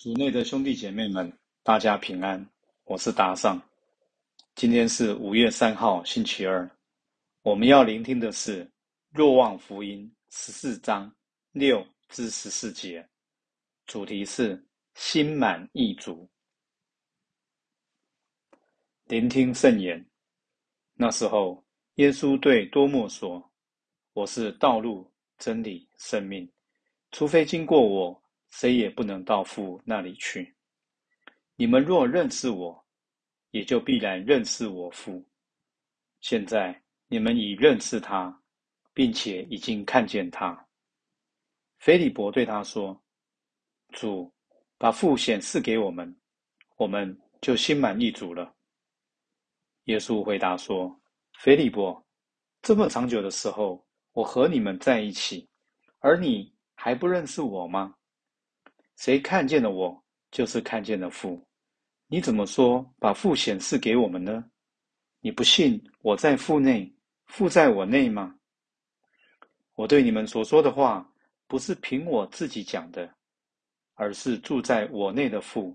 组内的兄弟姐妹们，大家平安，我是达尚。今天是五月三号，星期二。我们要聆听的是《若望福音》十四章六至十四节，主题是“心满意足”。聆听圣言。那时候，耶稣对多默说：“我是道路、真理、生命，除非经过我。”谁也不能到父那里去。你们若认识我，也就必然认识我父。现在你们已认识他，并且已经看见他。菲利伯对他说：“主，把父显示给我们，我们就心满意足了。”耶稣回答说：“菲利伯，这么长久的时候，我和你们在一起，而你还不认识我吗？”谁看见了我，就是看见了父。你怎么说把父显示给我们呢？你不信我在父内，父在我内吗？我对你们所说的话，不是凭我自己讲的，而是住在我内的父，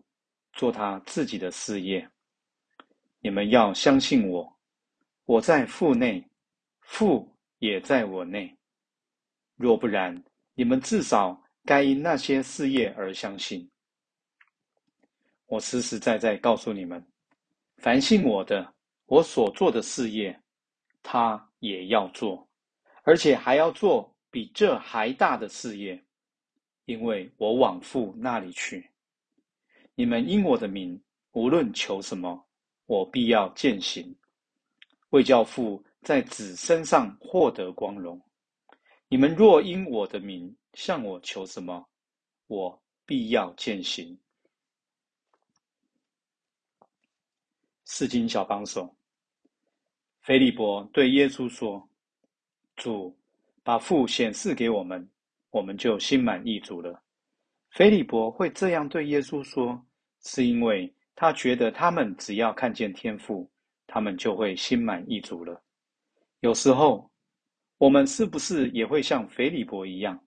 做他自己的事业。你们要相信我，我在父内，父也在我内。若不然，你们至少。该因那些事业而相信。我实实在在告诉你们：凡信我的，我所做的事业，他也要做，而且还要做比这还大的事业，因为我往父那里去。你们因我的名，无论求什么，我必要践行，为教父在子身上获得光荣。你们若因我的名，向我求什么，我必要践行。四经小帮手，菲利伯对耶稣说：“主，把父显示给我们，我们就心满意足了。”菲利伯会这样对耶稣说，是因为他觉得他们只要看见天父，他们就会心满意足了。有时候，我们是不是也会像菲利伯一样？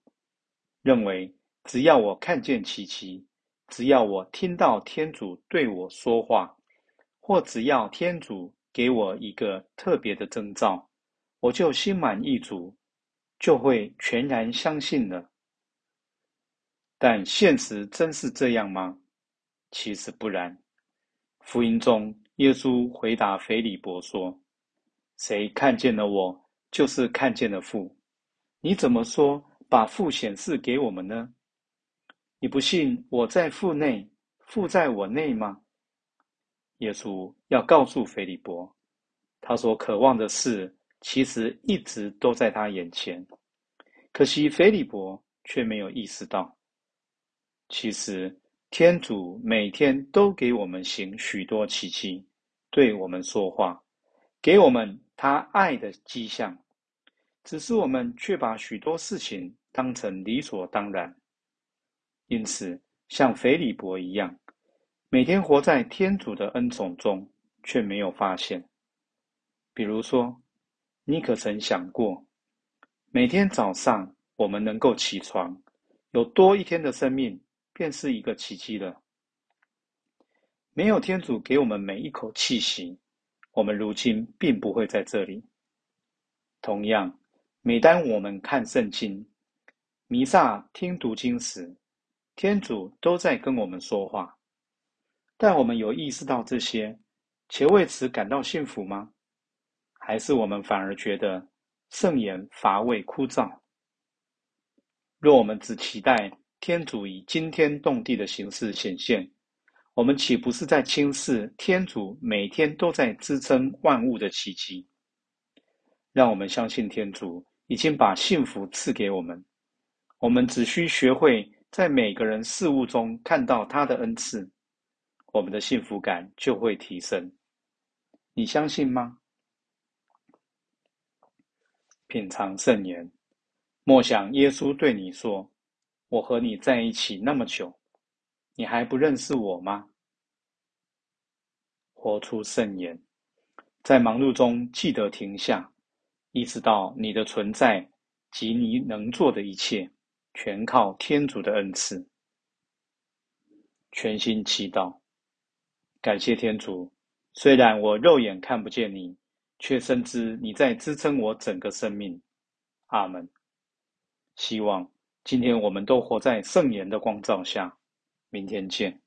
认为只要我看见奇迹，只要我听到天主对我说话，或只要天主给我一个特别的征兆，我就心满意足，就会全然相信了。但现实真是这样吗？其实不然。福音中，耶稣回答腓利伯说：“谁看见了我，就是看见了父。你怎么说？”把父显示给我们呢？你不信我在父内，父在我内吗？耶稣要告诉腓利伯，他所渴望的事其实一直都在他眼前，可惜腓利伯却没有意识到。其实天主每天都给我们行许多奇迹，对我们说话，给我们他爱的迹象，只是我们却把许多事情。当成理所当然，因此像腓利伯一样，每天活在天主的恩宠中，却没有发现。比如说，你可曾想过，每天早上我们能够起床，有多一天的生命，便是一个奇迹了。没有天主给我们每一口气息，我们如今并不会在这里。同样，每当我们看圣经，弥撒听读经时，天主都在跟我们说话，但我们有意识到这些，且为此感到幸福吗？还是我们反而觉得圣言乏味枯燥？若我们只期待天主以惊天动地的形式显现，我们岂不是在轻视天主每天都在支撑万物的奇迹？让我们相信天主已经把幸福赐给我们。我们只需学会在每个人事物中看到他的恩赐，我们的幸福感就会提升。你相信吗？品尝圣言，莫想耶稣对你说：“我和你在一起那么久，你还不认识我吗？”活出圣言，在忙碌中记得停下，意识到你的存在及你能做的一切。全靠天主的恩赐。全心祈祷。感谢天主，虽然我肉眼看不见你，却深知你在支撑我整个生命。阿门。希望今天我们都活在圣言的光照下。明天见。